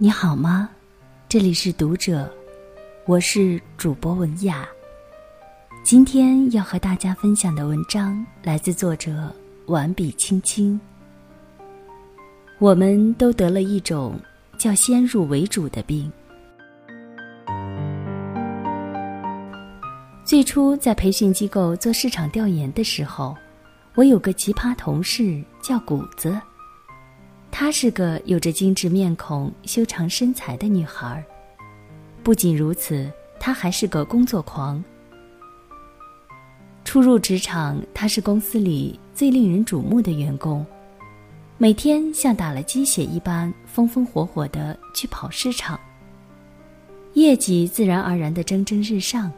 你好吗？这里是读者，我是主播文雅。今天要和大家分享的文章来自作者婉笔青青。我们都得了一种叫先入为主的病。最初在培训机构做市场调研的时候，我有个奇葩同事叫谷子。她是个有着精致面孔、修长身材的女孩。不仅如此，她还是个工作狂。初入职场，她是公司里最令人瞩目的员工，每天像打了鸡血一般，风风火火的去跑市场，业绩自然而然的蒸蒸日上。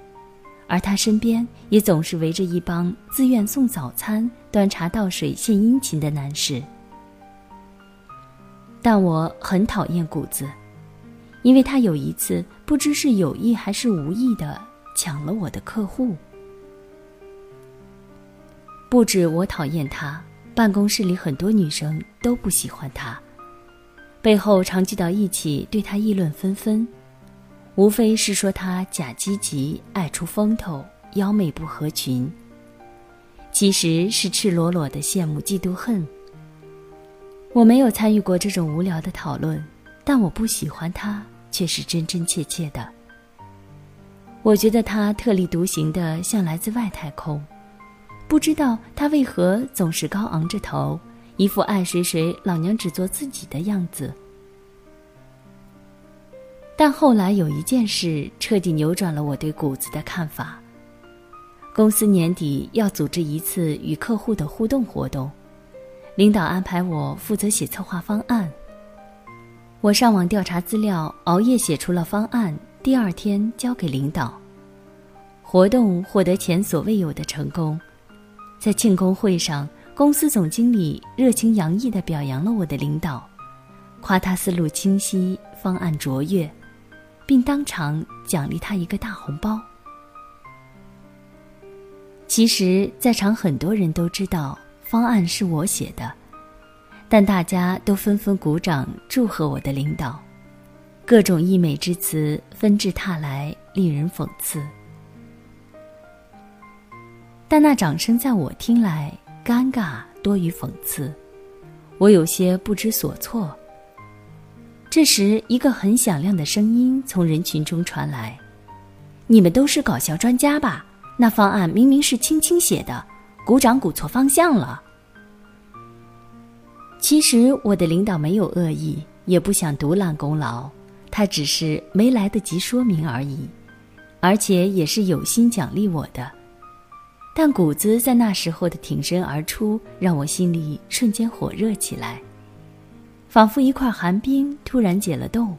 而她身边也总是围着一帮自愿送早餐、端茶倒水献殷勤的男士。但我很讨厌谷子，因为他有一次不知是有意还是无意的抢了我的客户。不止我讨厌他，办公室里很多女生都不喜欢他，背后常聚到一起对他议论纷纷，无非是说他假积极、爱出风头、妖媚不合群，其实是赤裸裸的羡慕、嫉妒、恨。我没有参与过这种无聊的讨论，但我不喜欢他却是真真切切的。我觉得他特立独行的，像来自外太空。不知道他为何总是高昂着头，一副爱谁谁，老娘只做自己的样子。但后来有一件事彻底扭转了我对谷子的看法。公司年底要组织一次与客户的互动活动。领导安排我负责写策划方案。我上网调查资料，熬夜写出了方案，第二天交给领导。活动获得前所未有的成功，在庆功会上，公司总经理热情洋溢地表扬了我的领导，夸他思路清晰，方案卓越，并当场奖励他一个大红包。其实，在场很多人都知道。方案是我写的，但大家都纷纷鼓掌祝贺我的领导，各种溢美之词纷至沓来，令人讽刺。但那掌声在我听来尴尬多于讽刺，我有些不知所措。这时，一个很响亮的声音从人群中传来：“你们都是搞笑专家吧？那方案明明是青青写的。”鼓掌鼓错方向了。其实我的领导没有恶意，也不想独揽功劳，他只是没来得及说明而已，而且也是有心奖励我的。但谷子在那时候的挺身而出，让我心里瞬间火热起来，仿佛一块寒冰突然解了冻，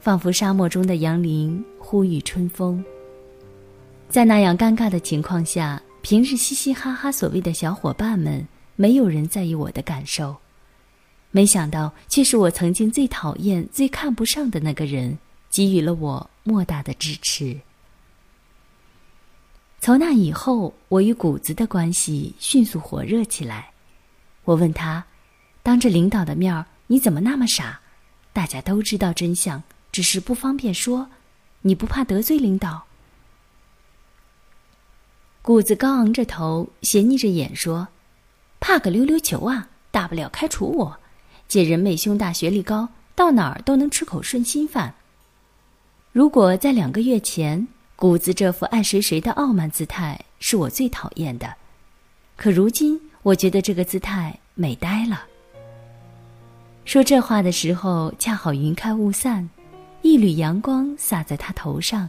仿佛沙漠中的杨林呼吁春风。在那样尴尬的情况下。平日嘻嘻哈哈，所谓的小伙伴们，没有人在意我的感受。没想到，却是我曾经最讨厌、最看不上的那个人，给予了我莫大的支持。从那以后，我与谷子的关系迅速火热起来。我问他：“当着领导的面儿，你怎么那么傻？大家都知道真相，只是不方便说。你不怕得罪领导？”谷子高昂着头，斜睨着眼说：“怕个溜溜球啊！大不了开除我。姐人美胸大，学历高，到哪儿都能吃口顺心饭。如果在两个月前，谷子这副爱谁谁的傲慢姿态是我最讨厌的，可如今我觉得这个姿态美呆了。”说这话的时候，恰好云开雾散，一缕阳光洒在他头上，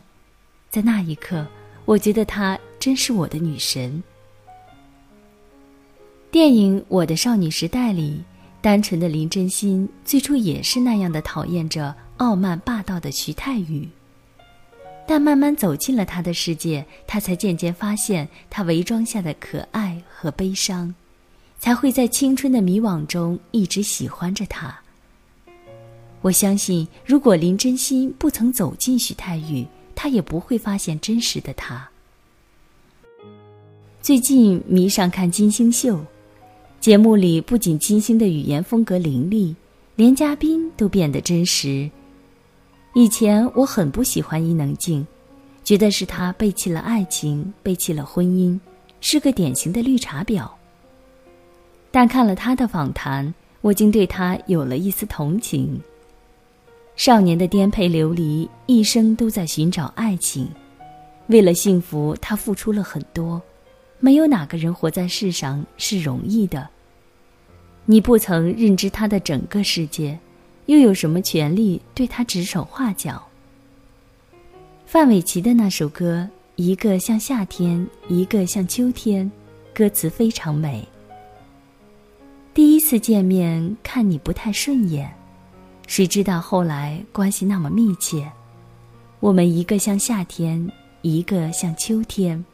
在那一刻。我觉得她真是我的女神。电影《我的少女时代》里，单纯的林真心最初也是那样的讨厌着傲慢霸道的徐太宇，但慢慢走进了他的世界，他才渐渐发现他伪装下的可爱和悲伤，才会在青春的迷惘中一直喜欢着他。我相信，如果林真心不曾走进徐太宇。他也不会发现真实的他。最近迷上看金星秀，节目里不仅金星的语言风格凌厉，连嘉宾都变得真实，以前我很不喜欢伊能静，觉得是她背弃了爱情，背弃了婚姻，是个典型的绿茶婊。但看了她的访谈，我竟对她有了一丝同情。少年的颠沛流离，一生都在寻找爱情，为了幸福，他付出了很多。没有哪个人活在世上是容易的。你不曾认知他的整个世界。又有什么权利对他指手画脚？范玮琪的那首歌，一个像夏天，一个像秋天，歌词非常美。第一次见面看你不太顺眼，谁知道后来关系那么密切？我们一个像夏天，一个像秋天，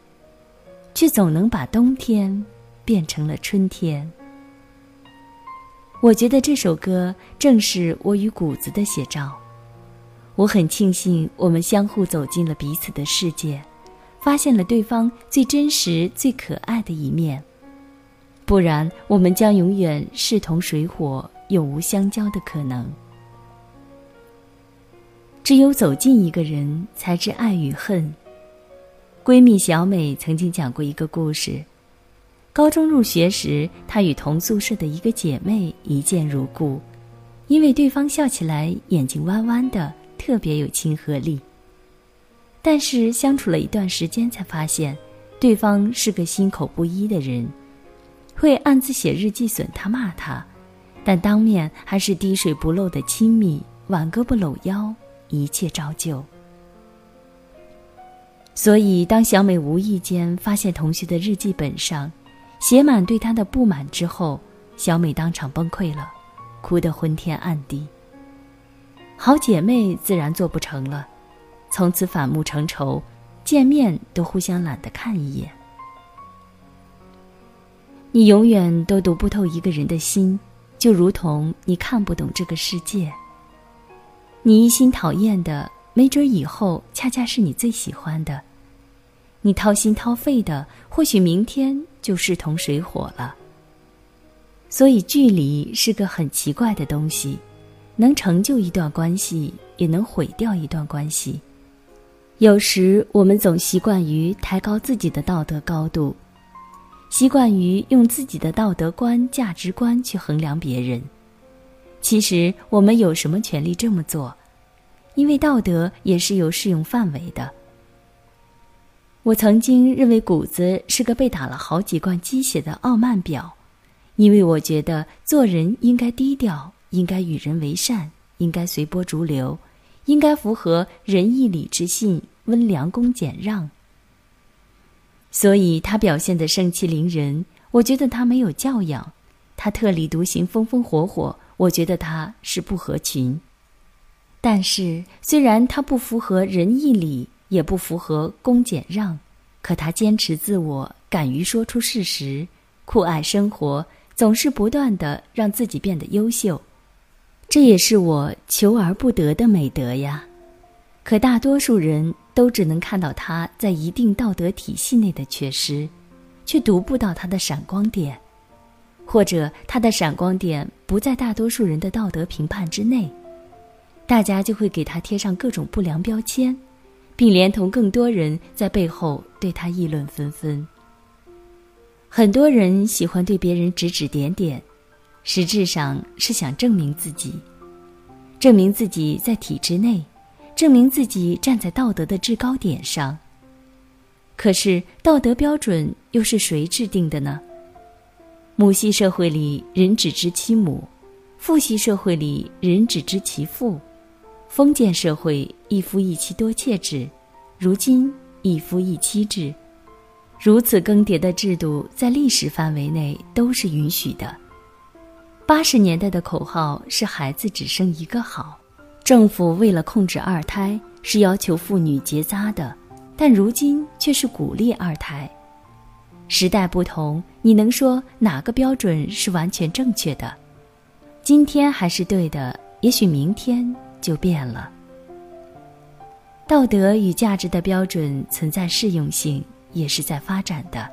却总能把冬天变成了春天。我觉得这首歌正是我与谷子的写照。我很庆幸我们相互走进了彼此的世界，发现了对方最真实、最可爱的一面。不然，我们将永远势同水火，永无相交的可能。只有走近一个人，才知爱与恨。闺蜜小美曾经讲过一个故事。高中入学时，她与同宿舍的一个姐妹一见如故，因为对方笑起来眼睛弯弯的，特别有亲和力。但是相处了一段时间，才发现，对方是个心口不一的人，会暗自写日记损他骂他，但当面还是滴水不漏的亲密，挽胳膊搂腰，一切照旧。所以，当小美无意间发现同学的日记本上，写满对他的不满之后，小美当场崩溃了，哭得昏天暗地。好姐妹自然做不成了，从此反目成仇，见面都互相懒得看一眼。你永远都读不透一个人的心，就如同你看不懂这个世界。你一心讨厌的，没准以后恰恰是你最喜欢的。你掏心掏肺的，或许明天。就势同水火了。所以，距离是个很奇怪的东西，能成就一段关系，也能毁掉一段关系。有时，我们总习惯于抬高自己的道德高度，习惯于用自己的道德观、价值观去衡量别人。其实，我们有什么权利这么做？因为道德也是有适用范围的。我曾经认为谷子是个被打了好几罐鸡血的傲慢婊，因为我觉得做人应该低调，应该与人为善，应该随波逐流，应该符合仁义礼智信、温良恭俭让。所以他表现得盛气凌人，我觉得他没有教养；他特立独行、风风火火，我觉得他是不合群。但是虽然他不符合仁义礼。也不符合恭俭让，可他坚持自我，敢于说出事实，酷爱生活，总是不断的让自己变得优秀，这也是我求而不得的美德呀。可大多数人都只能看到他在一定道德体系内的缺失，却读不到他的闪光点，或者他的闪光点不在大多数人的道德评判之内，大家就会给他贴上各种不良标签。并连同更多人在背后对他议论纷纷。很多人喜欢对别人指指点点，实质上是想证明自己，证明自己在体制内，证明自己站在道德的制高点上。可是道德标准又是谁制定的呢？母系社会里人只知其母，父系社会里人只知其父。封建社会一夫一妻多妾制，如今一夫一妻制，如此更迭的制度在历史范围内都是允许的。八十年代的口号是“孩子只生一个好”，政府为了控制二胎是要求妇女结扎的，但如今却是鼓励二胎。时代不同，你能说哪个标准是完全正确的？今天还是对的，也许明天。就变了。道德与价值的标准存在适用性，也是在发展的，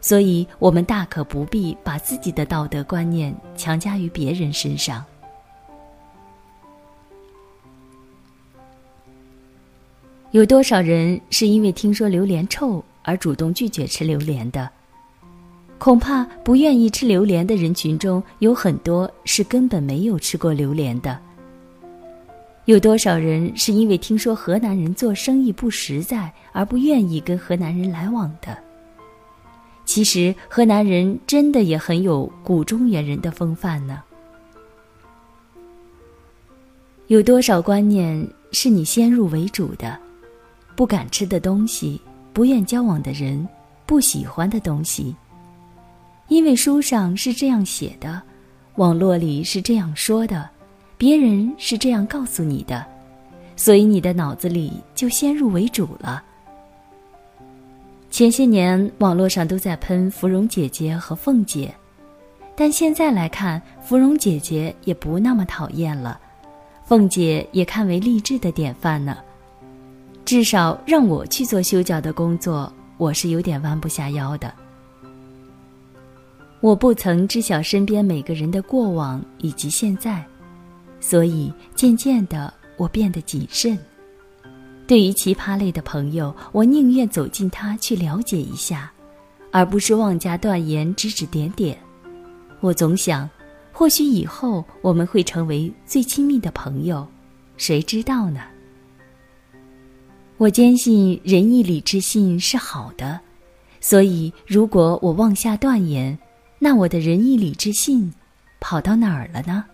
所以我们大可不必把自己的道德观念强加于别人身上。有多少人是因为听说榴莲臭而主动拒绝吃榴莲的？恐怕不愿意吃榴莲的人群中有很多是根本没有吃过榴莲的。有多少人是因为听说河南人做生意不实在而不愿意跟河南人来往的？其实河南人真的也很有古中原人的风范呢。有多少观念是你先入为主的？不敢吃的东西，不愿交往的人，不喜欢的东西。因为书上是这样写的，网络里是这样说的，别人是这样告诉你的，所以你的脑子里就先入为主了。前些年网络上都在喷芙蓉姐姐和凤姐，但现在来看，芙蓉姐姐也不那么讨厌了，凤姐也看为励志的典范呢。至少让我去做修脚的工作，我是有点弯不下腰的。我不曾知晓身边每个人的过往以及现在，所以渐渐的我变得谨慎。对于奇葩类的朋友，我宁愿走近他去了解一下，而不是妄加断言、指指点点。我总想，或许以后我们会成为最亲密的朋友，谁知道呢？我坚信仁义礼智信是好的，所以如果我妄下断言，那我的仁义礼智信跑到哪儿了呢？